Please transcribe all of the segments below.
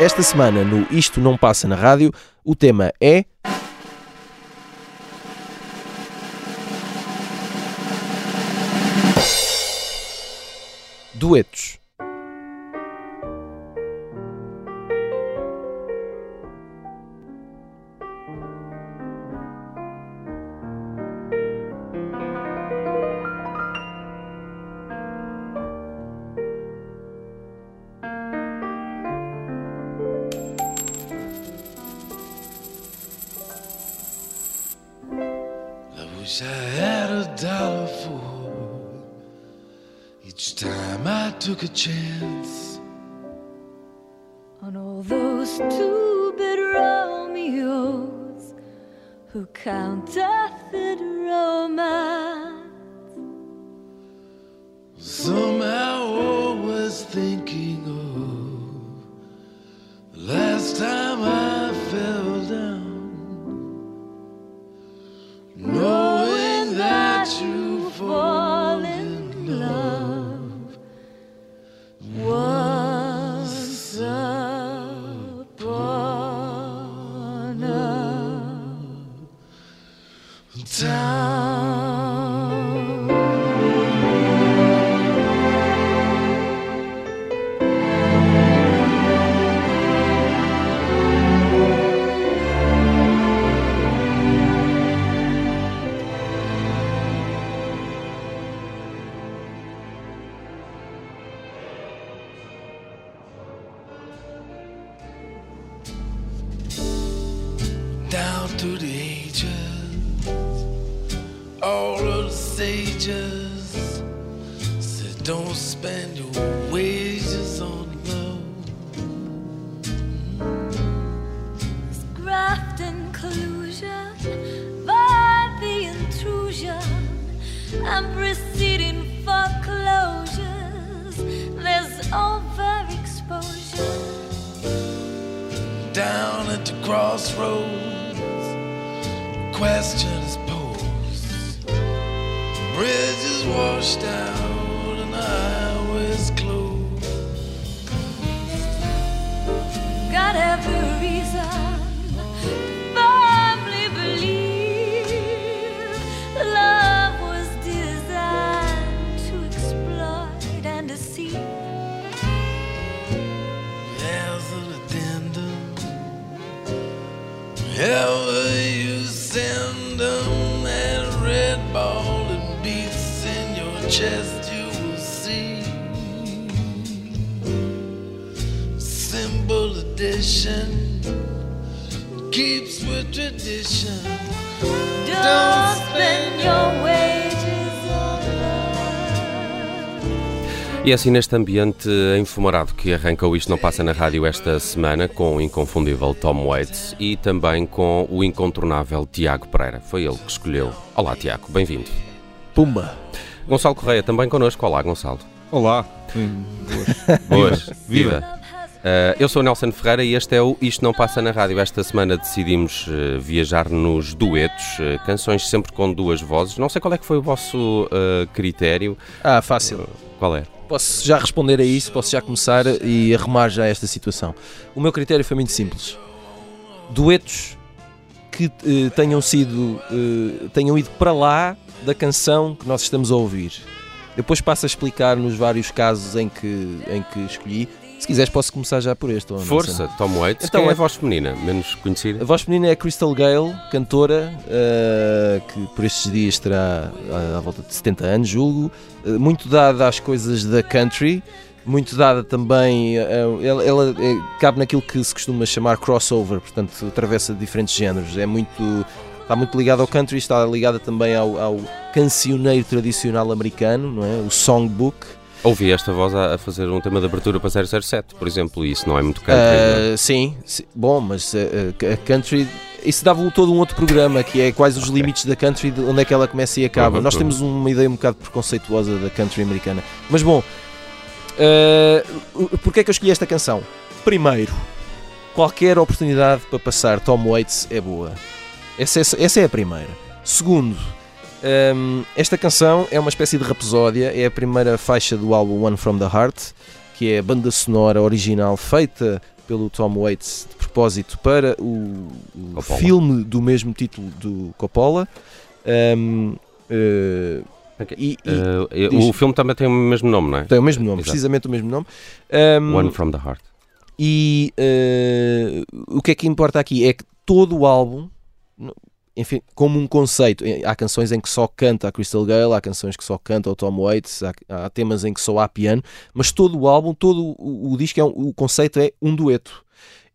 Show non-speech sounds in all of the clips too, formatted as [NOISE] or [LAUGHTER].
Esta semana no Isto Não Passa na Rádio, o tema é. Duetos. Took a chance. on all those two-bit Romeos who counterfeit down deceive. There's an addendum. Wherever you send them, that red ball and beats in your chest, you will see. Simple addition keeps with tradition. Don't spend your wages E é assim neste ambiente enfumarado que arranca o Isto Não Passa na Rádio esta semana com o inconfundível Tom Waits e também com o incontornável Tiago Pereira. Foi ele que escolheu. Olá Tiago, bem-vindo. Pumba! Gonçalo Correia também connosco. Olá Gonçalo. Olá. Boas. Viva. Uh, eu sou o Nelson Ferreira e este é o Isto Não Passa na Rádio. Esta semana decidimos uh, viajar nos duetos, uh, canções sempre com duas vozes. Não sei qual é que foi o vosso uh, critério. Ah, fácil. Qual é? Posso já responder a isso, posso já começar e arrumar já esta situação. O meu critério foi muito simples. Duetos que eh, tenham sido, eh, tenham ido para lá da canção que nós estamos a ouvir. Depois passo a explicar nos vários casos em que, em que escolhi. Se quiseres posso começar já por este. Força? Tom Waits. Então, Quem é é- a voz feminina? Menos conhecida? A voz feminina é a Crystal Gale, cantora, eh, que por estes dias terá ah, à volta de 70 anos, julgo. Eh, muito dada às coisas da country, muito dada também. eh, ela ela, eh, cabe naquilo que se costuma chamar crossover, portanto, atravessa diferentes géneros. É muito. Está muito ligada ao country, está ligada também ao, ao cancioneiro tradicional americano, não é? O songbook. Ouvi esta voz a, a fazer um tema de abertura para 007, por exemplo, e isso não é muito country. é? Ah, sim, sim. bom, mas ah, ah, a country. Isso dava todo um outro programa que é quais os limites da country, de onde é que ela começa e acaba. Uhum, Nós uhum. temos uma ideia um bocado preconceituosa da country americana. Mas bom, uh, porquê é que eu escolhi esta canção? Primeiro, qualquer oportunidade para passar Tom Waits é boa. Essa, essa, essa é a primeira. Segundo, hum, esta canção é uma espécie de rapsódia, é a primeira faixa do álbum One From The Heart, que é a banda sonora original feita pelo Tom Waits de propósito para o, Coppola. filme do mesmo título do Coppola. Hum, eh, Ok. e, e Eh, diz- o filme também tem o mesmo nome, não é? tem o mesmo nome, Exato. precisamente o mesmo nome. Hum, One from the Heart. e eh, o que é que importa aqui é que todo o álbum, enfim, como um conceito, há canções em que só canta a Crystal Gale, há canções que só canta o Tom Waits, há, há temas em que só há piano, mas todo o álbum, todo o, o disco, é um- o conceito é um dueto.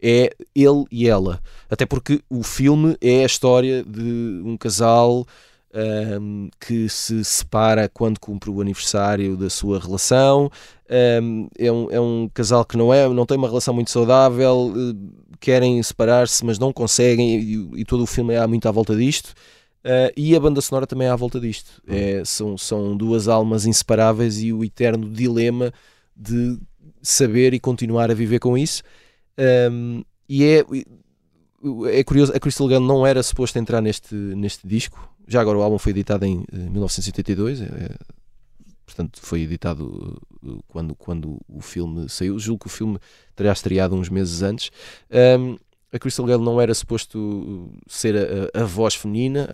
É ele e ela. Até porque o filme é a história de um casal ahm, que se separa quando cumpre o aniversário da sua relação. Um, é, um, é um casal que não, é, não tem uma relação muito saudável, eh, querem separar-se, mas não conseguem, e, e todo o filme é muito à volta disto. Uh, e a banda sonora também é à volta disto. É, são, são duas almas inseparáveis e o eterno dilema de saber e continuar a viver com isso. Um, e é, é curioso, a Crystal Gun não era suposto entrar neste, neste disco. Já agora o álbum foi editado em eh, 1982, é, é, portanto foi editado uh, quando, quando o filme saiu. Julgo que o filme terá estreado uns meses antes. Um, a Crystal Gale não era suposto uh, ser a, a- voz feminina.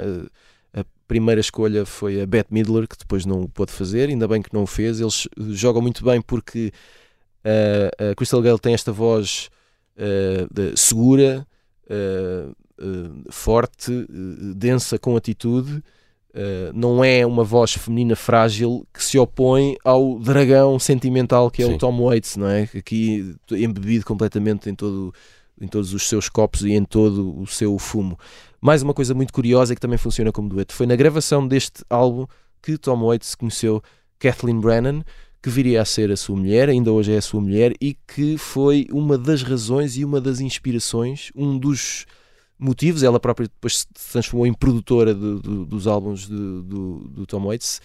A, a primeira escolha foi a Bette Midler, que depois não o pôde fazer. Ainda bem que não o fez. Eles uh, jogam muito bem porque uh, a Crystal Gale tem esta voz uh, de- segura, uh, uh, forte, uh, densa, com atitude. Uh, não é uma voz feminina frágil que se opõe ao dragão sentimental que é Sim. o Tom Waits, não é? Aqui embebido completamente em, todo, em todos os seus copos e em todo o seu fumo. Mais uma coisa muito curiosa e que também funciona como dueto foi na gravação deste álbum que Tom Waits conheceu Kathleen Brennan, que viria a ser a sua mulher, ainda hoje é a sua mulher, e que foi uma das razões e uma das inspirações, um dos motivos. Ela própria depois se transformou em produtora do- do- dos álbuns do, do, do Tom Waits.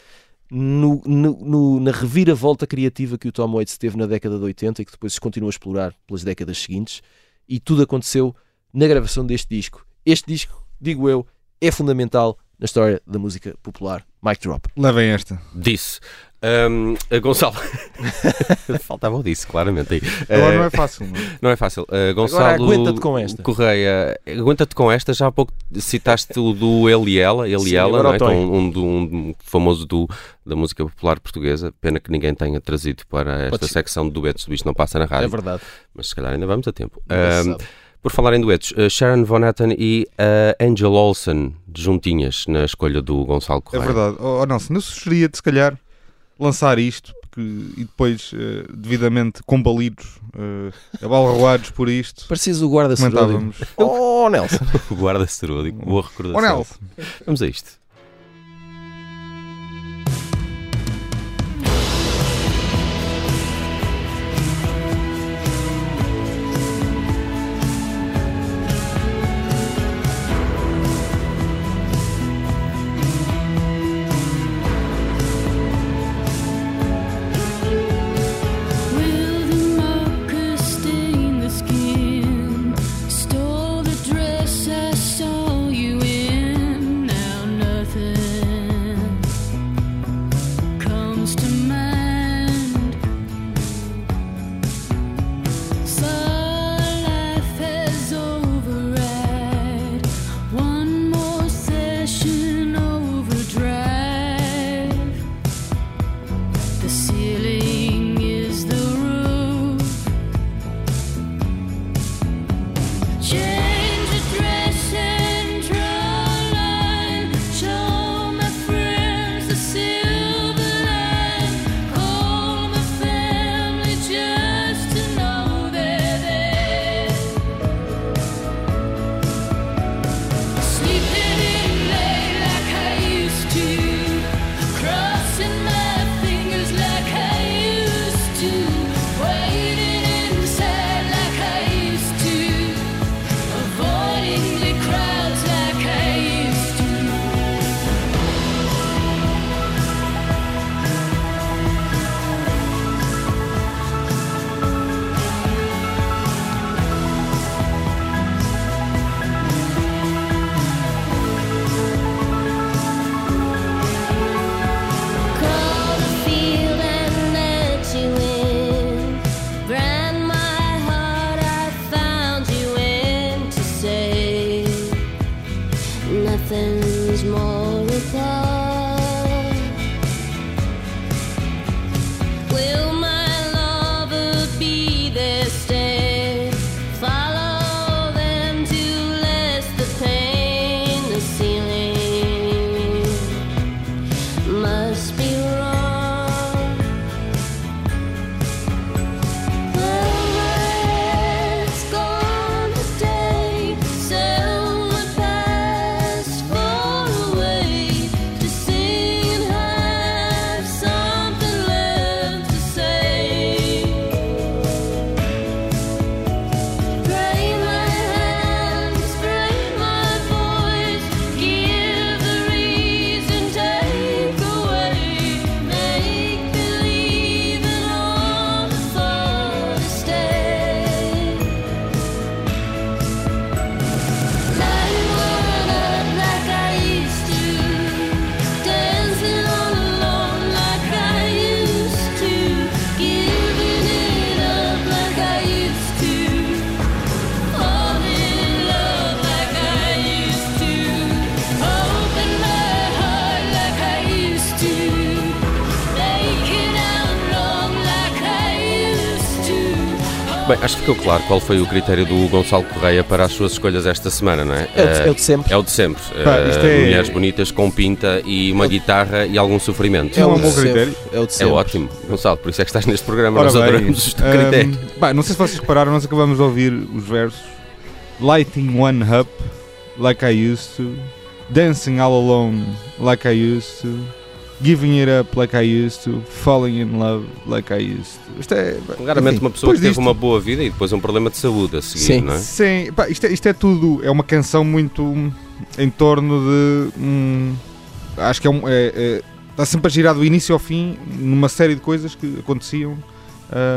No, no- no- na reviravolta criativa que o Tom Waits teve na década de 80 e que depois se continuou a explorar pelas décadas seguintes, e tudo aconteceu na gravação deste disco. Este disco, digo eu, é fundamental na história da música popular. Mic drop. Levem esta. Disse. A Gonçalo. [LAUGHS] Faltava o disse, claramente. Aí. Agora Eh, não é fácil, não é? Não é fácil. Uh, Gonçalo aguenta-te com esta. Correia, aguenta-te com esta. Já há pouco citaste o do Ele e Ela, Ele Sim, e Ela, não é? o Tonho. com um, do- um famoso do da música popular portuguesa. Pena que ninguém tenha trazido para esta Pode secção de duetos do Isto Não Passa na É Rádio, verdade. mas se calhar ainda vamos a tempo. Se Um, por falar em duetos, uh, Sharon Von Etten e uh, Angel Olsen juntinhas na escolha do Gonçalo É Correia. verdade. Oh, oh, Nelson, eu sugeria de se calhar lançar isto porque, e depois, eh, devidamente combalidos, uh, abalroados por isto, Pareces o guarda comentávamos. Oh, Nelson. [LAUGHS] O guarda seródico, boa recordação. Oh, Nelson, Vamos a isto. Bem, acho que ficou claro qual foi o critério do Gonçalo Correia para as suas escolhas esta semana, não é? É o de- Eh, é o de sempre. É o de sempre. Pá, Eh, isto é- Mulheres bonitas com pinta e uma guitarra e algum sofrimento. É um de bom critério. É o de É sempre. ótimo, Gonçalo, por isso é que estás neste programa. Ora Nós bem, adoramos os hum, critérios. pá, não sei se vocês repararam, nós acabamos de ouvir os versos Lighting one up like I used to, Dancing all alone like I used to, Giving it up like I used to, Falling in love like I used to. Isto é. Claramente enfim, uma pessoa que teve disto- uma boa vida e depois um problema de saúde a seguir, Sim. não é? Sim, pá, isto, é, isto é tudo. É uma canção muito hum, em torno de. hum, acho que é um. é- é- está sempre a girar do início ao fim numa série de coisas que aconteciam.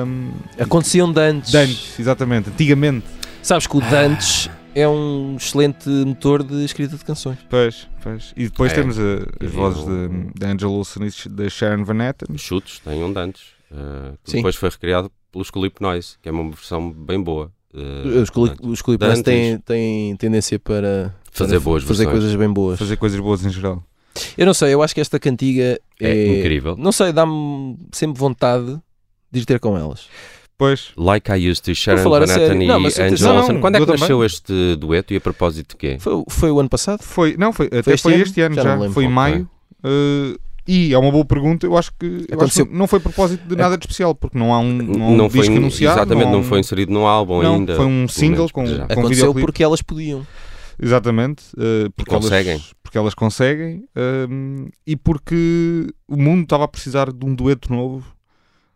hum, Aconteciam de antes. de antes, exatamente, antigamente. Sabes que o Dantes é um excelente motor de escrita de canções. Pois, pois. E depois É, temos a- as vozes de, de Angela Olsen e da Sharon Van Etten. Os chutes têm um de antes. eh, que Sim. depois foi recriado pelos Clip Noise, que é uma versão bem boa. eh, Os, clipes Dantes. têm, têm tendência para Fazer para boas fazer versões. coisas bem boas. Fazer coisas boas em geral. Eu não sei, eu acho que esta cantiga É é, incrível. Não sei, dá-me sempre vontade de ir ter com elas. Pois, Like I Used to, Sharon Van Etten e Não, atenção, Olsen. não, Quando é que também. nasceu este dueto e a propósito de quê? Foi, foi o ano passado? foi. Não, foi, até este foi ano? este ano Já já. não. Foi em maio. uh, e é uma boa pergunta. Eu acho que, eu acho que não foi propósito de nada de especial, porque não há um, não um Não foi, disco anunciado. exatamente, não um- foi inserido num álbum Não, ainda. foi um single menos com- já. com- Aconteceu porque elas podiam. Exatamente, uh, porque, conseguem. Elas, porque elas conseguem um, e porque o mundo estava a precisar de um dueto novo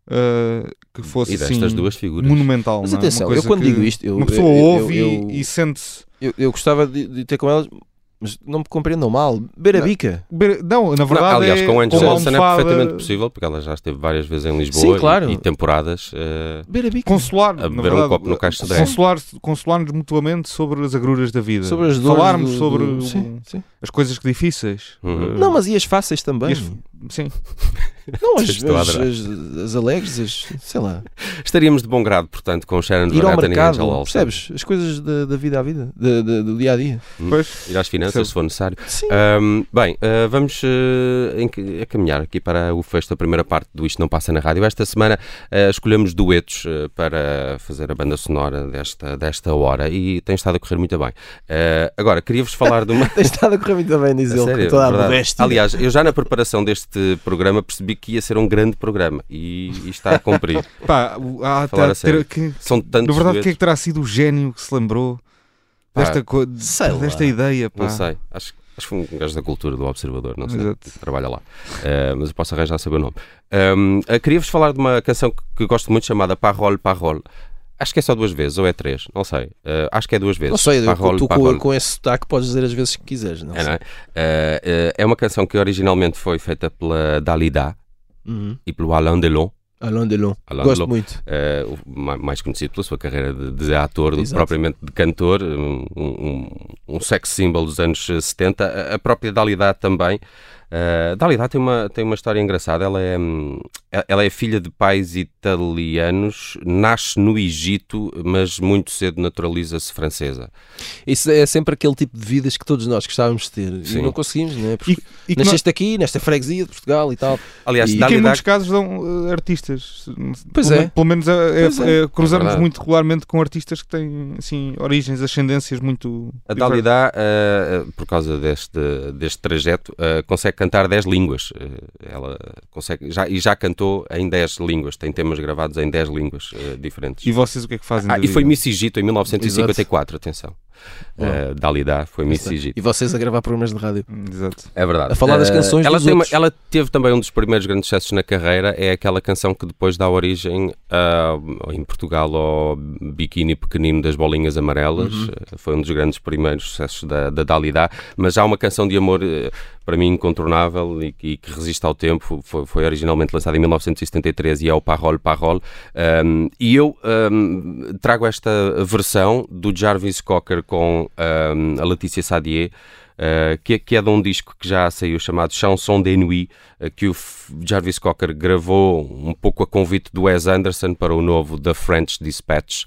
uh, que fosse E destas assim, duas figuras. monumental. Mas não é? atenção, Uma eu coisa quando que digo isto, eu, uma pessoa eu- eu- ouve eu- e, e sente-se. eu, eu gostava de, de ter com elas, mas não me compreendam mal. Beira Não. Não, na Não, verdade. aliás, é com a Angela Olsen é almofada perfeitamente possível, porque ela já esteve várias vezes em Lisboa Sim, e- claro. e, temporadas. eh, Beira bica. Consolar, A beber um verdade, copo no Caixa de consolar, consolar-nos mutuamente sobre as agruras da vida. Sobre as dores. Falarmos do- sobre do- o- Sim, sim. as coisas difíceis. Uhum. Uh, Não, mas e as fáceis também? e as- Sim, [LAUGHS] Não, as, as, as- as alegres, as, sei lá. estaríamos de bom grado, portanto, com Sharon Van Etten e mercado, Angela Olsen. percebes? As coisas da, da vida à vida, da- da- do dia a dia. pois. Ir às finanças, Percebo. se for necessário. Sim. Ahm, bem, ah, vamos a caminhar aqui para o fecho da primeira parte do Isto Não Passa na Rádio. Esta semana ah, escolhemos duetos para fazer a banda sonora desta, desta hora e tem estado a correr muito bem. Agora, queria-vos falar de uma. [LAUGHS] Tens estado a correr muito bem, diz ele, sério, com toda a modéstia. Aliás, eu já na preparação deste programa percebi que ia ser um grande programa e, e está a cumprir. Pá, há até a sério. ter, que, São tantos na verdade, quem é que terá sido o gênio que se lembrou Pá, desta, co- sei lá. desta ideia? Pá. Não sei, acho, acho que foi um gajo da cultura do Observador, não sei. Exato. trabalha lá. Uh, mas eu posso arranjar saber o nome. Um, uh, Queria-vos falar de uma canção que, que gosto muito chamada Parole, Parole. Acho que é só duas vezes, ou é três, não sei. Uh, acho que é duas vezes. Não sei, Parole, tu com, Parole. com esse sotaque podes dizer as vezes que quiseres. Não É, não é? Uh, uh, é uma canção que originalmente foi feita pela Dalida Uhum. e pelo Alain Delon. Alain Delon. Alain Gosto Delon. muito. Uh, ma- mais conhecido pela sua carreira de, de ator do que Exato. propriamente de cantor, um, um, um sex symbol dos anos 70. A- A própria Dalida também. Uh, Dalida tem uma, tem uma história engraçada. Ela é, hum, ela é filha de pais italianos, nasce no Egito, mas muito cedo naturaliza-se francesa. Isso é sempre aquele tipo de vidas que todos nós gostávamos de ter Sim. e não conseguimos, não é? Porque E, e nasceste aqui, nesta freguesia de Portugal e tal. Aliás, E- E que em Dalida muitos casos dão eh, artistas. Pois pelo, é. Pelo menos é, é- Pois é. é, cruzamos muito regularmente com artistas que têm assim, origens, ascendências muito. A. Dalida, uh, por causa deste, deste trajeto, uh, consegue cantar 10 línguas. Uh, ela consegue, já, e já cantou em 10 línguas, tem temas gravados em 10 línguas uh, diferentes. E vocês o que é que fazem? Ah, e foi vida? Miss Egito em 1954, atenção. Uh, Dalida foi Miss Egito. E vocês a gravar programas de rádio. Exato. É verdade. A falar das Eh, canções ela, dos tem uma- ela teve também um dos primeiros grandes sucessos na carreira, é aquela canção que depois dá origem ah, em Portugal ao biquíni pequenino das bolinhas amarelas. Uhum. Eh, Foi um dos grandes primeiros sucessos da, da Dalida. Mas há uma canção de amor eh, para mim incontornável e, que- e que resiste ao tempo. Foi, foi originalmente lançada em 1973 e é o Parole Parole. Um, e eu um, trago esta versão do Jarvis Cocker com um, a Letícia Sadier. Uh, que, é- que é de um disco que já saiu chamado Chanson de uh, que o Jarvis Cocker gravou um pouco a convite do Wes Anderson para o novo The French Dispatch,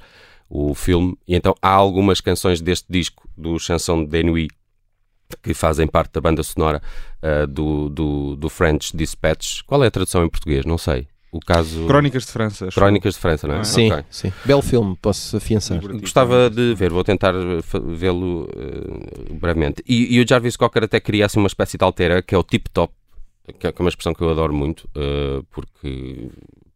o filme. E então há algumas canções deste disco, do Chanson de que fazem parte da banda sonora uh, do, do, do French Dispatch. Qual é a tradução em português? Não sei. O caso. Crónicas de França. Crónicas de França, não é? Sim, Ok. sim. Belo filme, posso afiançar. Gostava de ver, vou tentar fa- vê-lo eh, brevemente. E, e o Jarvis Cocker até cria assim, uma espécie de altera que é o tip top, que é é uma expressão que eu adoro muito, eh, porque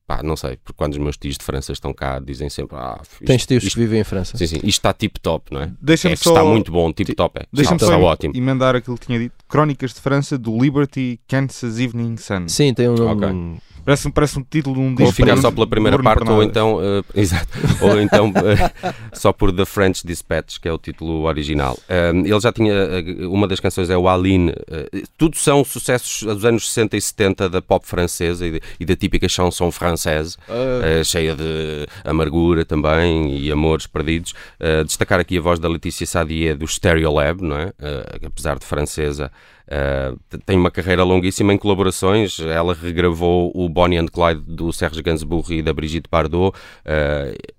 pá, não sei, porque quando os meus tios de França estão cá dizem sempre ah, isto, Tens tios isto, que vivem em França. sim, sim, isto está tip top, não é? Deixa-me É que só, está muito bom, tip top é. deixa-me só ótimo. emendar aquilo que tinha dito. Crónicas de França do Liberty Kansas Evening Sun. Sim, tem um nome. Ok. Parece, um- parece um título de um Ou disco. ficar para- só pela primeira parte, ou então, eh, [LAUGHS] exato, ou então eh, só por The French Dispatch, que é o título original. Um, ele já tinha, eh, uma das canções é o Aline, eh, tudo são sucessos dos anos 60 e 70 da pop francesa e, de- e da típica chanson française, eh, cheia de amargura também e amores perdidos. Eh, destacar aqui a voz da Letícia Sadier do Stereolab, não é? Eh, apesar de francesa, Uh, tem uma carreira longuíssima em colaborações. Ela regravou o Bonnie and Clyde do Serge Gainsbourg e da Brigitte Bardot. Uh,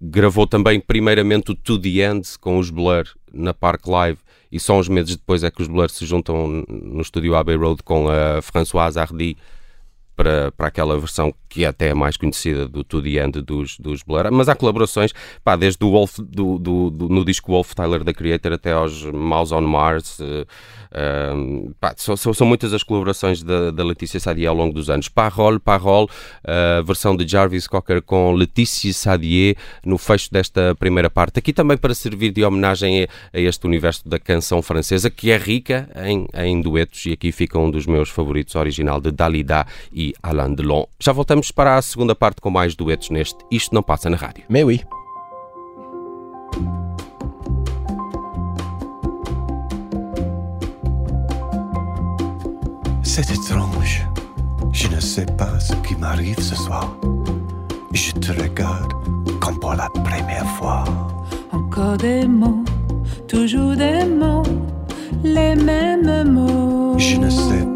gravou também, primeiramente, o To The End com os Blur na Park Live. E só uns meses depois é que os Blur se juntam no estúdio Abbey Road com a Françoise Hardy para, para aquela versão que é até mais conhecida do To The End dos, dos Blur. Mas há colaborações, pá, desde o Wolf, do, do, do- no disco Wolf Tyler, da Creator, até aos Mouse on Mars. eh, ehm, pá, são, são, muitas as colaborações da, da Letícia Sadier ao longo dos anos. Parole, Parole, a versão de Jarvis Cocker com Letícia Sadier no fecho desta primeira parte. Aqui também para servir de homenagem a, a este universo da canção francesa, que é rica em, em duetos, e aqui fica um dos meus favoritos, original de Dalida e Alain Delon. Já voltamos para a segunda parte com mais duetos neste Isto Não Passa na Rádio. Oui. C'est étrange. Je ne sais pas ce qui m'arrive ce soir. Je te regarde comme pour la première fois. Encore des mots, toujours des mots, les mêmes mots. Je ne sais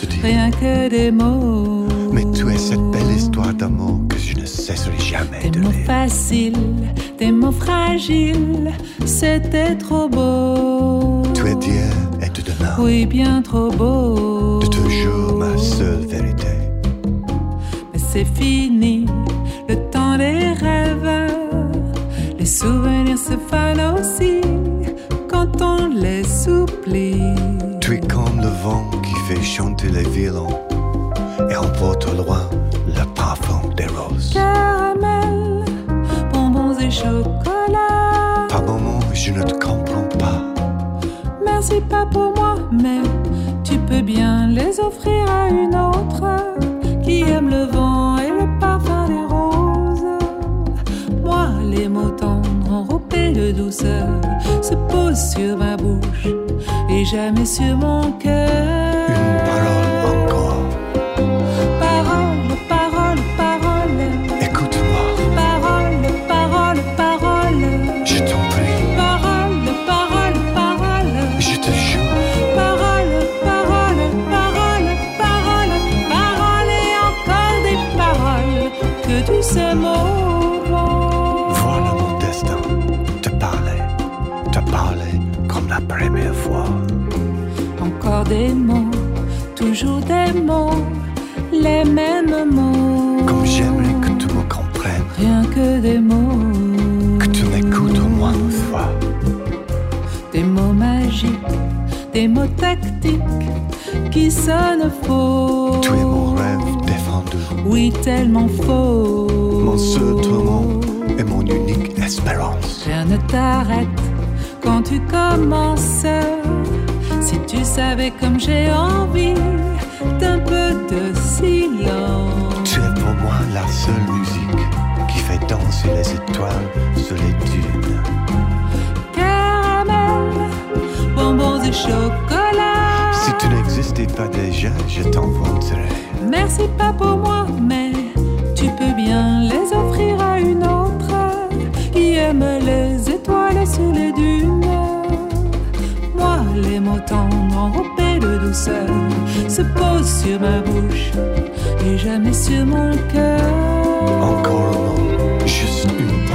te dire. Rien que des mots. Mais tu es cette belle histoire d'amour que je ne cesserai jamais Des de mots lire. faciles, des mots fragiles, c'était trop beau. Tu es d'hier et de demain. Oui, bien trop beau. De toujours ma seule vérité. Mais c'est fini, le temps des rêves. Les souvenirs se fanent aussi quand on les oublie. Tu es comme le vent fait chanter les violons et emporte au loin le parfum des roses. Caramel, bonbons et chocolat. Par moments, je ne te comprends pas. Merci pas pour moi, mais tu peux bien les offrir à une autre qui aime le vent et le parfum des roses. Moi, les mots tendres enrobés de douceur se posent sur ma bouche et jamais sur mon cœur. Des mots, toujours des mots, les mêmes mots. Comme j'aimerais que tu me comprennes, Rien que des mots, que tu m'écoutes au moins une fois. des mots magiques, des mots tactiques qui sonnent faux. Tu es mon rêve défendu, Oui, tellement faux. mon seul tourment et mon unique espérance. Rien ne t'arrête quand tu commences. Si tu savais comme j'ai envie d'un peu de silence. Tu es pour moi la seule musique qui fait danser les étoiles sur les dunes. Caramel, bonbons et chocolat. Si tu n'existais pas déjà, je t'inventerais. Merci pas pour moi, mais tu peux bien les offrir à une autre qui aime les se posent sur ma bouche et jamais sur mon cœur. Encore un juste une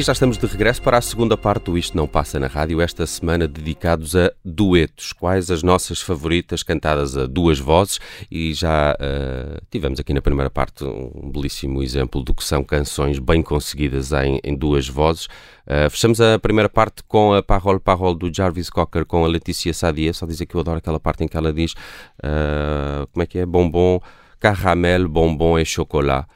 E já estamos de regresso para a segunda parte do Isto Não Passa na Rádio, esta semana dedicados a duetos. Quais as nossas favoritas cantadas a duas vozes? E já eh, tivemos aqui na primeira parte um belíssimo exemplo do que são canções bem conseguidas em, em duas vozes. Eh, fechamos a primeira parte com a Parole Parole do Jarvis Cocker com a Letícia Sadia. Só dizer que eu adoro aquela parte em que ela diz eh, como é que é? Bombom, caramel, bombom e chocolat.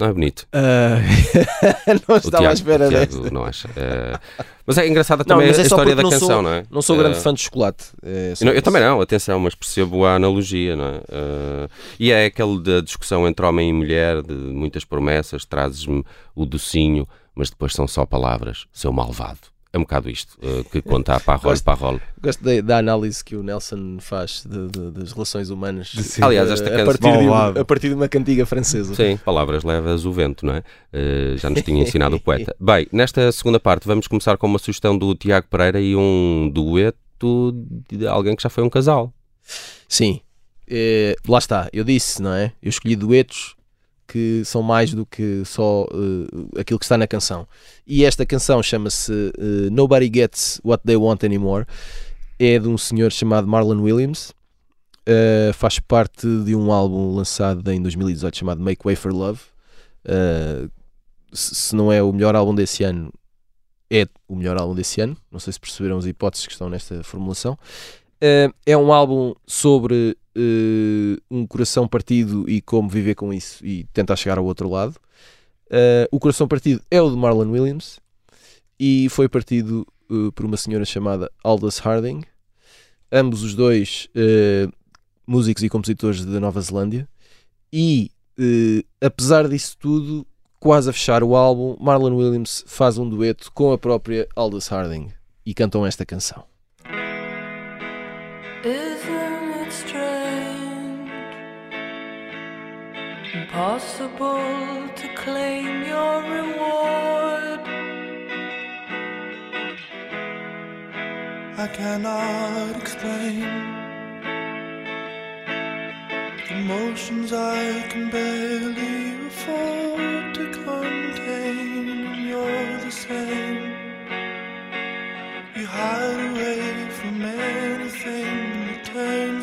Não é bonito? Ah, [LAUGHS] não estava à espera o Tiago desta. não acha. Eh, mas é engraçada Não, também mas a é só história da não canção, sou, não é? Não sou grande Eh, fã de chocolate. É não- eu também não, atenção, mas percebo a analogia, não é? E é aquele da discussão entre homem e mulher, de muitas promessas, trazes-me o docinho, mas depois são só palavras, seu malvado. É um bocado isto eh, que conta a parole, Gosto. parole. Gosto da, da análise que o Nelson faz de- de- das relações humanas. Sim. Aliás, esta Eh, a, canção- partir de, uma- a partir de uma cantiga francesa. Sim, palavras levas o vento, não é? Eh, já nos tinha ensinado o [LAUGHS] poeta. Bem, nesta segunda parte vamos começar com uma sugestão do Tiago Pereira e um dueto de alguém que já foi um casal. Sim. Eh, lá está, eu disse, não é? Eu escolhi duetos que são mais do que só eh, aquilo que está na canção. E esta canção chama-se eh, Nobody Gets What They Want Anymore. É de um senhor chamado Marlon Williams. Eh, faz parte de um álbum lançado em 2018 chamado Make Way for Love. Se não é o melhor álbum desse ano, é o melhor álbum desse ano. Não sei se perceberam as hipóteses que estão nesta formulação. Eh, é um álbum sobre eh, um coração partido e como viver com isso e tentar chegar ao outro lado. Eh, o coração partido é o de Marlon Williams e foi partido por uma senhora chamada Aldous Harding. Ambos os dois músicos e compositores da Nova Zelândia. E apesar disso tudo, quase a fechar o álbum, Marlon Williams faz um dueto com a própria Aldous Harding e cantam esta canção. Isn't it strange? Impossible to claim your reward. I cannot explain the emotions I can barely afford to contain. You're the same. You hide away from anything pain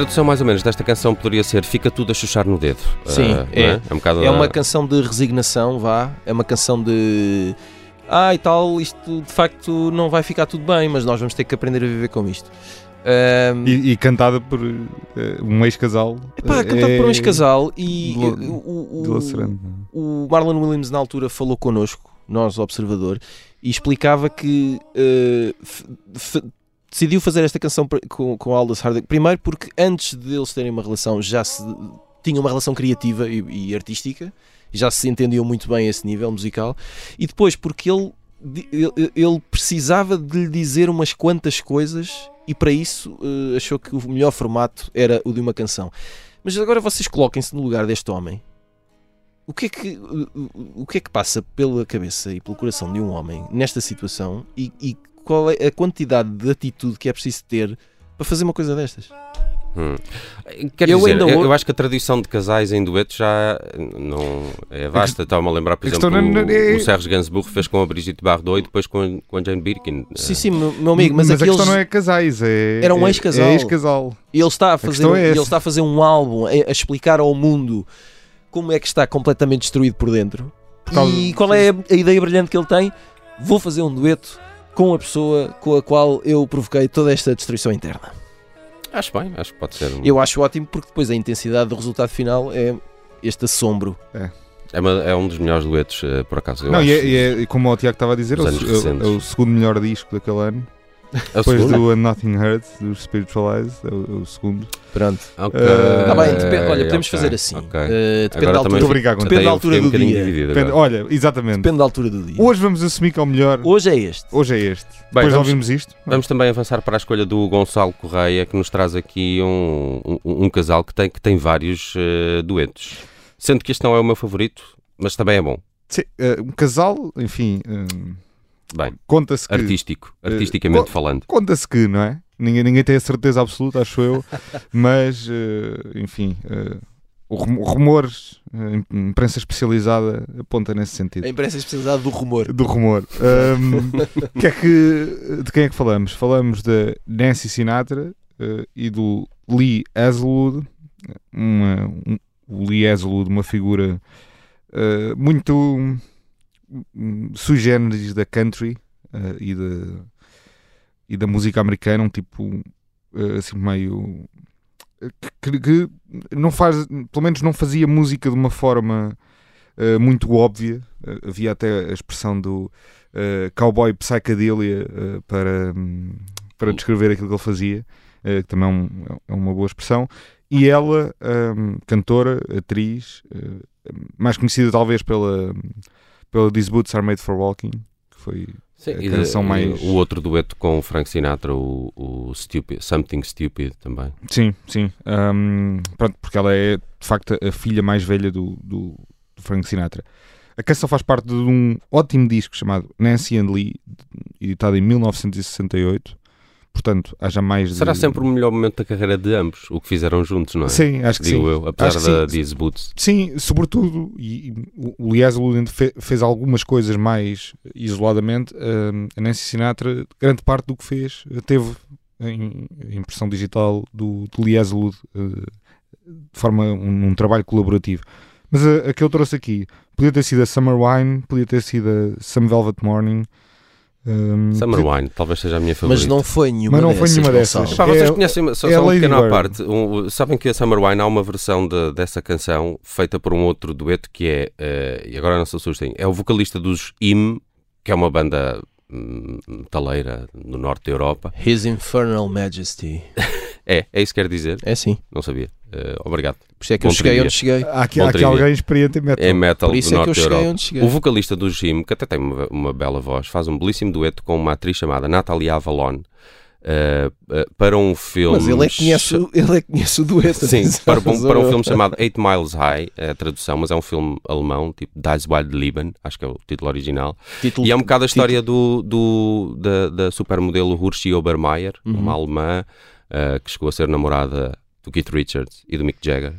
tradução mais ou menos desta canção poderia ser Fica tudo a chuchar no dedo. Sim, Ah, é. não É, um bocado É uma canção de resignação, vá. É uma canção de. Ah, e tal, isto de facto não vai ficar tudo bem, mas nós vamos ter que aprender a viver com isto. Ahm, E, e cantada por eh, um ex-casal. epá, eh, cantado por um é ex-casal e dila- o, o- dilacerante. o Marlon Williams na altura falou connosco, nós, Observador, e explicava que eh, f- decidiu fazer esta canção com, com Aldous Harding. Primeiro porque antes de eles terem uma relação já se tinham uma relação criativa e, e artística, já se entendiam muito bem a esse nível musical, e depois porque ele, ele, precisava de lhe dizer umas quantas coisas e para isso eh, achou que o melhor formato era o de uma canção. Mas agora vocês coloquem-se no lugar deste homem. O que, é que, o- o que é que passa pela cabeça e pelo coração de um homem nesta situação e, e qual é a quantidade de atitude que é preciso ter para fazer uma coisa destas? Hum. Quer Eu dizer, ainda eu, eu acho que a tradição de casais em dueto já não é vasta. Estava-me a lembrar, por a exemplo, não- o, é- o Serge Gainsbourg fez com a Brigitte Bardot e depois com a, com a Jane Birkin. Sim, sim, meu, amigo, mas, a aqueles, questão não é casais, é. Era um é- ex-casal. É ex-casal. ele, está a fazer, um- é ele está a fazer um álbum a, a explicar ao mundo como é que está completamente destruído por dentro causa- e qual é a, a ideia brilhante que ele tem. Vou fazer um dueto com a pessoa com a qual eu provoquei toda esta destruição interna. Acho bem, acho que pode ser. um- Eu acho ótimo porque depois a intensidade do resultado final é este assombro. É, uma- é um dos melhores duetos, eh, por acaso. Eu Não, acho. e é, e é- e como o Tiago estava a dizer, é o, é é o segundo melhor disco daquele ano. É Depois segundo? do And Nothing Hurt, do Spiritualize, é o, é o segundo. Pronto. Ok. Eh, Tá bem, olha, podemos ok, fazer assim. ok. Eh, depende, Agora da altura, Muito obrigado, depende da altura um do dia. Depende- olha, exatamente. Depende da altura do dia. Hoje vamos assumir que é o melhor. Hoje é este. Hoje é este. Bem, Depois de vamos- ouvirmos isto. Vamos também avançar para a escolha do Gonçalo Correia, que nos traz aqui um, um- um casal que tem, que tem vários eh, duetos. Sendo que este não é o meu favorito, mas também é bom. Sim, eh, um casal, enfim, eh, Bem, conta-se que. artístico, artisticamente co- falando. Conta-se que, não é? Ninguém, ninguém tem a certeza absoluta, acho eu, [LAUGHS] mas, eh, enfim, eh, rumores, eh, a imprensa especializada aponta nesse sentido. A imprensa especializada do rumor. Do rumor. Ahm, [LAUGHS] que é que, de quem é que falamos? Falamos da Nancy Sinatra eh, e do Lee Hazelwood. Uma, um- o Lee Hazelwood, uma figura eh, muito sui generis da country eh, e, da, e da música americana, um tipo eh, assim meio que, que não faz, pelo menos não fazia música de uma forma eh, muito óbvia. Eh, havia até a expressão do eh, cowboy psychedelia eh, para, hum, para descrever aquilo que ele fazia, eh, que também é, um- é uma boa expressão. E ela, hum, cantora, atriz, eh, mais conhecida talvez pela, pela These Boots Are Made for Walking, que foi Sim, a canção de- mais. o outro dueto com o Frank Sinatra, o, o Stupid, Something Stupid também. Sim, sim. Ahm, pronto, porque ela é de facto a filha mais velha do, do, do Frank Sinatra. A canção faz parte de um ótimo disco chamado Nancy and Lee, editado em 1968. Portanto, há já mais de... Será sempre o melhor momento da carreira de ambos, o que fizeram juntos, não é? Sim, acho que Digo sim. eu, apesar Acho da sim. These Boots. Sim, sobretudo, e, e o- fe- fez algumas coisas mais isoladamente. ahm, a Nancy Sinatra, grande parte do que fez, eh, teve em impressão digital do, do Lee Hazelwood, eh, de forma um, um trabalho colaborativo. Mas a, a que eu trouxe aqui podia ter sido a Summer Wine, podia ter sido a Some Velvet Morning. Ahm, Summer Wine, talvez seja a minha favorita. Mas não foi nenhuma Mas não foi dessas, nenhuma dessas. Vocês É- conhecem, só, é só um pequeno à parte. Um, sabem que a Summer Wine há uma versão de- dessa canção feita por um outro dueto que é, eh, e agora não se assustem, é o vocalista dos IM, que é uma banda metaleira no norte da Europa. His Infernal Majesty. [LAUGHS] É, é isso que quer dizer? É sim. Não sabia. Eh, obrigado. Por isso é que eu Bom cheguei trivia. onde cheguei. Há aqui, há aqui alguém experiente em metal. É metal Por isso do é que eu norte cheguei Europa. onde cheguei. O vocalista do Jim, que até tem uma, uma bela voz, faz um belíssimo dueto com uma atriz chamada Natalie Avalon eh, eh, para um filme. Mas ele é que conhece, o- ele é que conhece o dueto. Sim, [LAUGHS] para, um, para um filme eu. chamado Eight Miles High, é a tradução, mas é um filme alemão, tipo Das Wild Leben, acho que é o título original. Título- E é um bocado a título- história do, do- da, da supermodelo Hirschi Obermeier, Uhum. uma alemã eh, que chegou a ser namorada do Keith Richards e do Mick Jagger.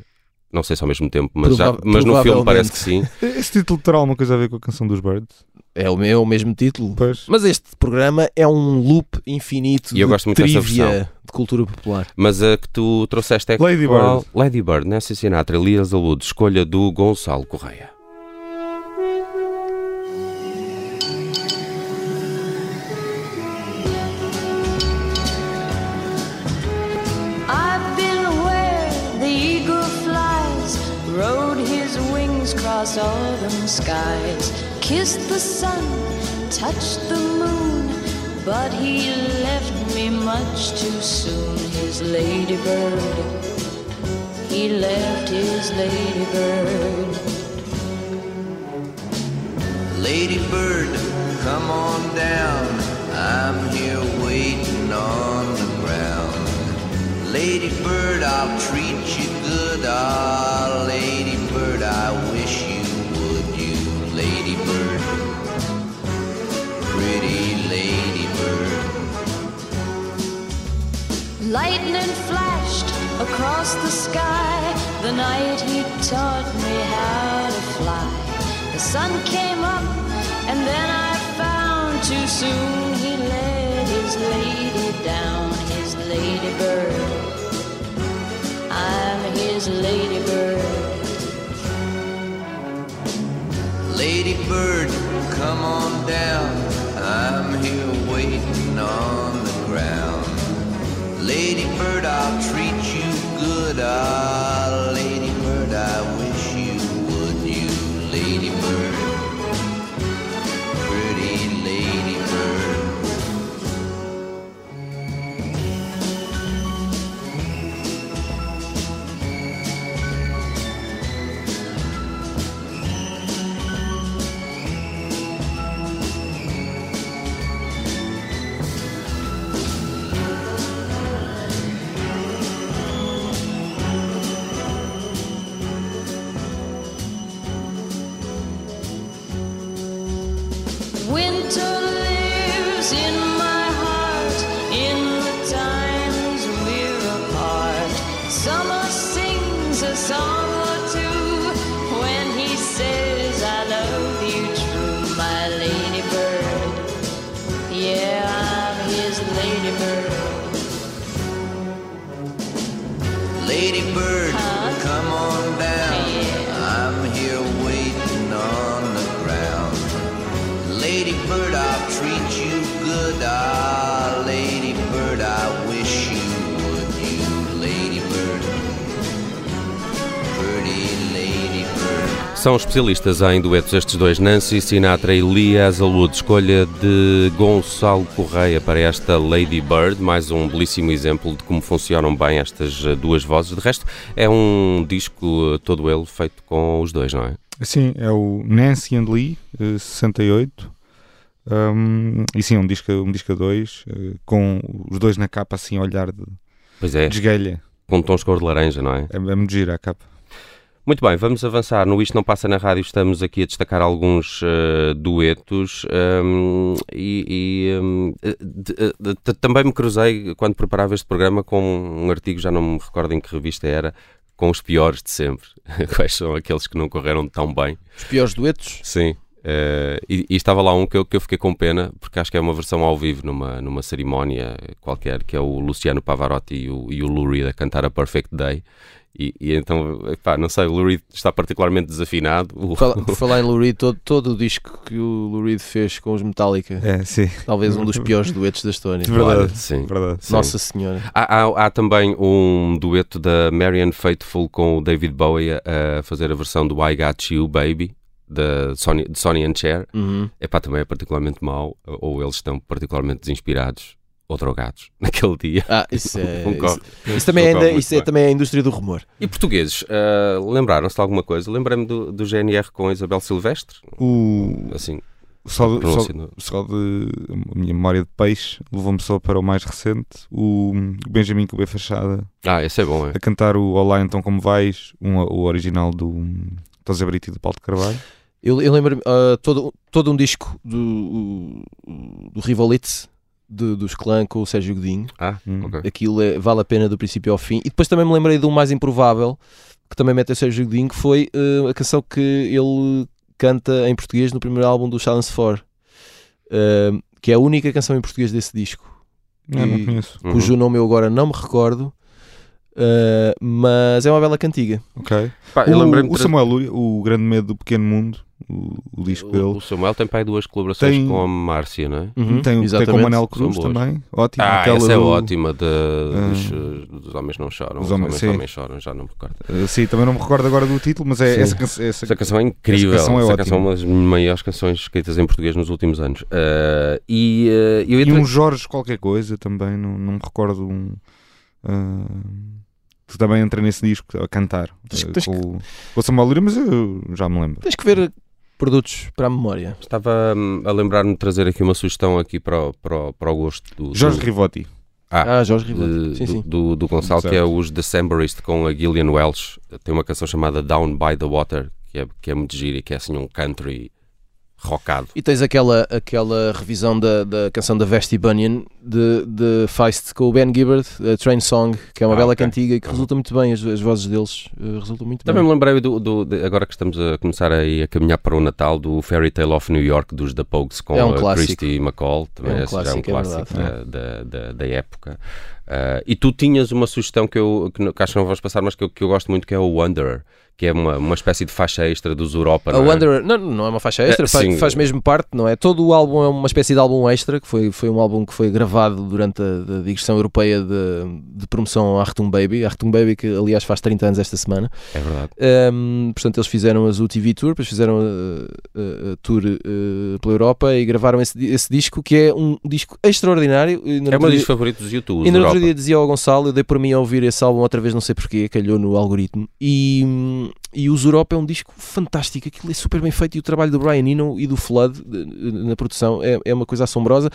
Não sei se ao mesmo tempo, mas, já- mas no filme parece que sim. [LAUGHS] Esse título terá alguma coisa a ver com a canção dos Birds? É o, meu, é o mesmo título. Pois. Mas este programa é um loop infinito E eu de gosto muito dessa trivia versão. de cultura popular. Mas a que tu trouxeste é Lady? Bird. Lady Bird, Nancy Sinatra, Elias Zaludo, escolha do Gonçalo Correia. Autumn skies, kissed the sun, touched the moon, but he left me much too soon. His ladybird, he left his ladybird. Ladybird, come on down. I'm here waiting on the ground. Lady Bird, I'll treat you across the sky the night he taught me how to fly. The sun came up, and then I found too soon he let his lady down, his ladybird. I'm his ladybird. Ladybird, come on down. I'm here waiting on the ground. Lady Bird, I'll treat you good. Ah, São especialistas em duetos estes dois, Nancy Sinatra e Lia Azalud. Escolha de Gonçalo Correia para esta Lady Bird, mais um belíssimo exemplo de como funcionam bem estas eh, duas vozes. De resto, é um disco eh, todo ele feito com os dois, não é? Sim, é o Nancy and Lee, eh, 68. Um, e sim, um disco, um disco a dois, eh, com os dois na capa assim a olhar de, Pois é, com tons cor de laranja, não é? É, é muito gira a capa. Muito bem, vamos avançar. No Isto Não Passa na Rádio estamos aqui a destacar alguns eh, duetos hum, e, e, hum, eh, de- eh, de- t- também me cruzei, quando preparava este programa, com um artigo, já não me recordo em que revista era, com os piores de sempre. [LAUGHS] Quais são aqueles que não correram tão bem? Os piores duetos. Sim. Eh, e, e estava lá um que eu, que eu fiquei com pena, porque acho que é uma versão ao vivo numa, numa cerimónia qualquer, que é o Luciano Pavarotti e o, e o Lou Reed a cantar a Perfect Day. E, e então, pá, não sei, o Lou Reed está particularmente desafinado. Fala- [LAUGHS] Por falar em Lou Reed, todo, todo o disco que o Lou Reed fez com os Metallica, É, sim. talvez um dos piores duetos da história. Verdade. Olha, sim. Verdade. Sim. Nossa Senhora. Há, há- há também um dueto da Marianne Faithfull com o David Bowie a, a fazer a versão do I Got You Baby, da Sonny, de Sonny and Cher. Uhum. Epá, também é particularmente mau, ou eles estão particularmente desinspirados ou drogados [LAUGHS] naquele dia. Ah, isso é. [LAUGHS] Concordo. Isso, isso também, é, ainda- isso é também a indústria do rumor. E portugueses, ah, lembraram-se de alguma coisa? Lembrei-me do, do GNR com a Isabel Silvestre, O, assim, só, de, só, só de a minha memória de peixe levou-me só para o mais recente, o Benjamin Cubê Fachada Ah, esse é bom, é? a cantar o Olá Então Como Vais, um, o original do José Brito e do Paulo de Carvalho. Eu, eu lembro-me ah, todo, todo um disco do, do Rivolitz, de- dos Clã com o Sérgio Godinho. Ah, Hum. ok. Aquilo é- vale a pena do princípio ao fim. E depois também me lembrei do mais improvável, que também mete o Sérgio Godinho, que foi ah, a canção que ele canta em português no primeiro álbum do Silence 4. Ah, que é a única canção em português desse disco. Não E- conheço. Uhum. cujo nome eu agora não me recordo, ah, mas é uma bela cantiga. Ok. Pá, eu lembrei-me O, o Samuel Lúria, o Grande Medo do Pequeno Mundo, o, o disco o, dele. o Samuel tem pai duas colaborações Tem- com a Márcia, não é? Uhum, tem, tem com o Manel Cruz também. Ótimo. Ah, Aquela essa é do- ótima, de, dos, dos Homens Não Choram. Os Os Homens- Homens, sim. também choram, já não me recordo. Uh, sim, também não me recordo agora do título, mas é essa, canção- essa, Essa canção é incrível. Essa canção é Essa ótima. canção é uma das maiores canções escritas em português nos últimos anos. Ah, e eu E um Jorge qualquer coisa também, não, não me recordo um. uh, que também entra nesse disco a cantar Tens- uh, tens com, o- com o Samuel Lúria, mas eu já me lembro. Tens que ver produtos para a memória. Estava hum, a lembrar-me de trazer aqui uma sugestão aqui para o, para o, para o gosto do, Jorge do, Rivotti. Ah, Ah, Jorge de- Rivotti. Sim, do, sim. do, do Gonçalo, que é os Decemberist com a Gillian Welsh. Tem uma canção chamada Down by the Water, que é, que é muito gira e que é assim um country rockado. E tens aquela, aquela revisão da, da canção da Vesti Bunyan de, de Feist com o Ben Gibbard, a Train Song, que é uma Ah, bela ok. cantiga e que Uhum. resulta muito bem, as, as vozes deles eh, resultam muito Também bem. me lembrei, do, do- de- agora que estamos a começar aí a caminhar para o Natal, do Fairy Tale of New York dos The Pogues com É um a clássico. Christy McCall, também É um já é um clássico, é clássico verdade. da, da, da- da época. Ah, e tu tinhas uma sugestão que eu que, que acho que não vamos passar, mas que eu, que eu gosto muito, que é o Wanderer, que é uma, uma espécie de faixa extra dos Europa. A não é? Wanderer, não, não é uma faixa extra, É, faz, faz mesmo parte, não é? Todo o álbum é uma espécie de álbum extra, que foi, foi um álbum que foi gravado durante a, a digressão europeia de, de promoção à Artung Baby. A Artung Baby, que aliás faz 30 anos esta semana. É verdade. Um, portanto, eles fizeram a Zoo TV Tour, depois fizeram a, a- a tour uh, pela Europa e gravaram esse, esse disco, que é um disco extraordinário. É um dos dia- favoritos do YouTube. e no outro dia dizia ao Gonçalo, eu dei por mim a ouvir esse álbum outra vez, não sei porquê, calhou no algoritmo. E, hum, e o Europa é um disco fantástico, aquilo é super bem feito e o trabalho do Brian Eno e do Flood na produção é, é uma coisa assombrosa.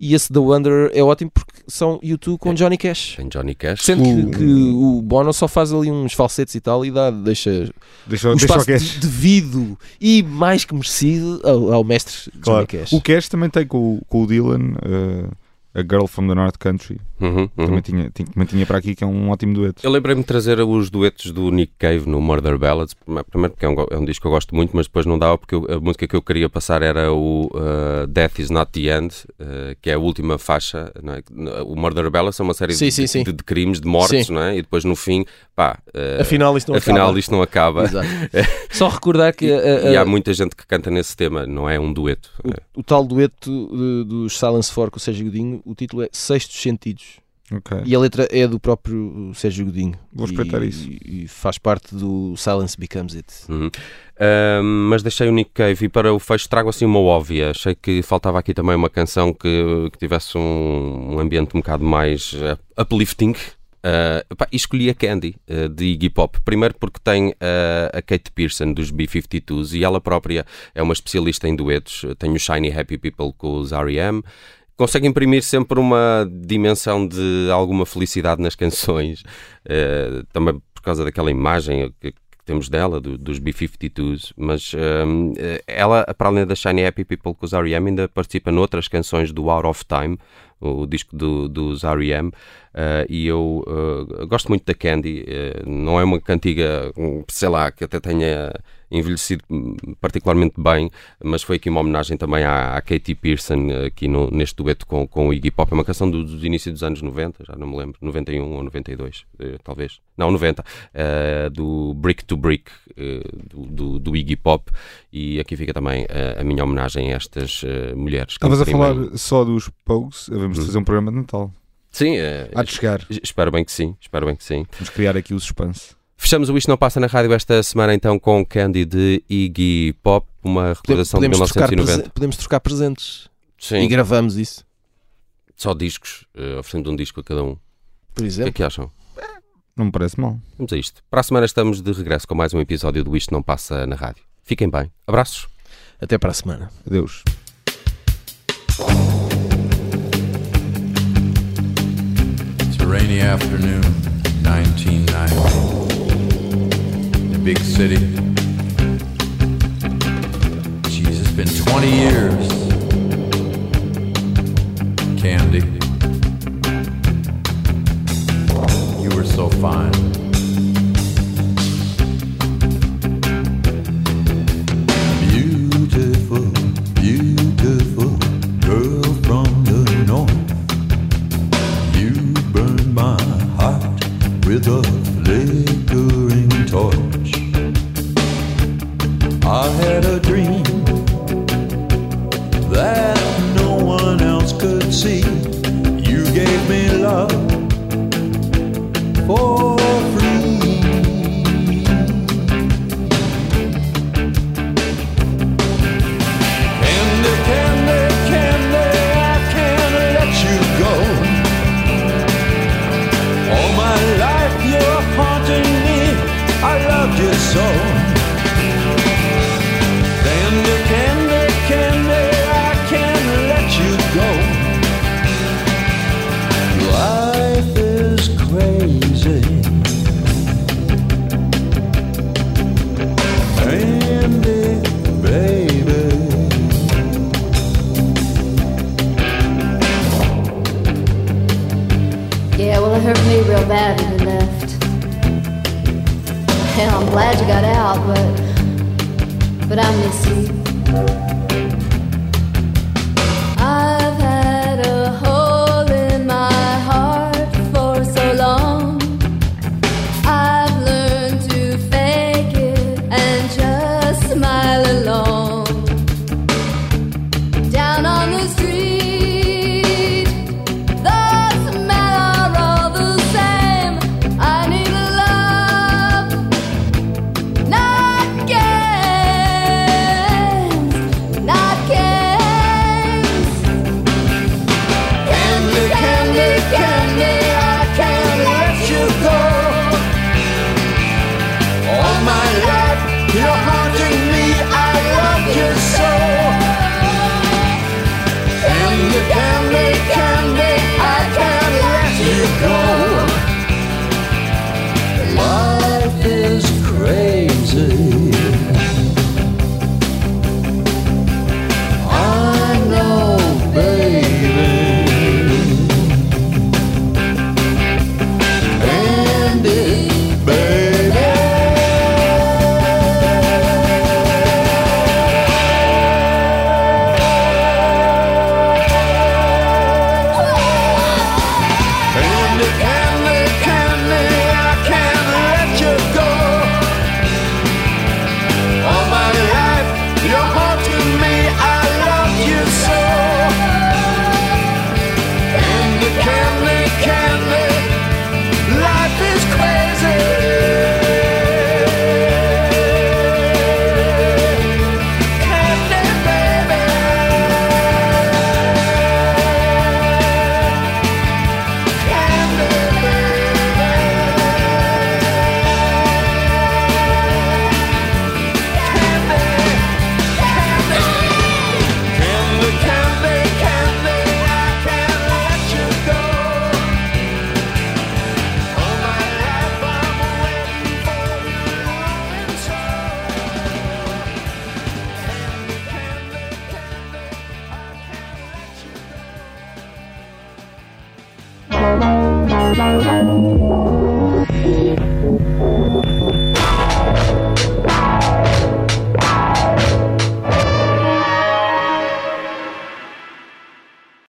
E esse The Wanderer é ótimo porque são YouTube com Johnny Cash. Tem Johnny Cash. Sendo que, O- que o Bono só faz ali uns falsetes e tal e dá, deixa Deixa, o deixa o espaço devido e mais que merecido ao, ao mestre Claro. Johnny Cash. O Cash também tem com, o- com o Dylan, uh, a Girl from the North Country. Uhum, uhum. Também, tinha, tinha, também tinha para aqui, que é um ótimo dueto. Eu lembrei-me de trazer os duetos do Nick Cave no Murder Ballads. Prime- Primeiro porque é um, é um disco que eu gosto muito, mas depois não dava porque eu- a música que eu queria passar era o uh, Death is Not the End, uh, que é a última faixa. não é? O Murder Ballads é uma série Sim, de, sim, sim. de- de crimes, de mortes, Sim. não é? E depois no fim, pá, uh, Afinal, isto não afinal acaba. isto não acaba. Exato. [LAUGHS] Só recordar que E, e há muita gente que canta nesse tema, não é um dueto. o, o tal dueto de- dos Silence 4 com o Sérgio Godinho, o título é Sextos Sentidos. Ok. E a letra é do próprio Sérgio Godinho. Vou E- espreitar isso. E, faz parte do Silence Becomes It. Uhum. Mas deixei o Nick Cave e para o fecho trago assim uma óbvia. Achei que faltava aqui também uma canção que, que tivesse um, um ambiente um bocado mais eh, uplifting. Uh, pá, e escolhi a Candy, uh, de Iggy Pop. Primeiro porque tem uh, a Kate Pearson dos B-52s e ela própria é uma especialista em duetos. Tem o Shiny Happy People com os R.E.M. Consegue imprimir sempre uma dimensão de alguma felicidade nas canções. Uh, [LAUGHS] também por causa daquela imagem que, que temos dela, do- dos B-52s. Mas um, ela, para além da Shiny Happy People com os R.E.M., ainda participa noutras canções do Out of Time, o disco do- dos R.E.M., Uh, e eu uh, gosto muito da Candy. uh, não é uma cantiga, um, sei lá, que até tenha envelhecido hum, particularmente bem, mas foi aqui uma homenagem também à, à Katy Pearson, aqui no- neste dueto com, com o Iggy Pop. É uma canção do- dos inícios dos anos 90, já não me lembro, 91 ou 92, uh, talvez. Não, 90, uh, do Brick to Brick, do, do, do Iggy Pop. E aqui fica também uh, a minha homenagem a estas mulheres. Estavas a falar só dos Pogues, havemos de Hum. fazer um programa de Natal. Sim, uh, Há de chegar. espero bem que sim, espero bem que sim. Vamos criar aqui o suspense. Fechamos o Isto Não Passa na Rádio esta semana então com Candy de Iggy Pop, uma recordação de podemos, trocar 1990. presen- podemos trocar presentes. Sim, E gravamos isso, só discos, eh, oferecendo um disco a cada um. por O que é exemplo. que acham? Não me parece mal. Vamos a isto. Para a semana estamos de regresso com mais um episódio do Isto Não Passa na Rádio. Fiquem bem. Abraços. Até para a semana. Adeus. Rainy afternoon, 1990. In a big city. Jeez, it's been 20 years. Candy. You were so fine. good.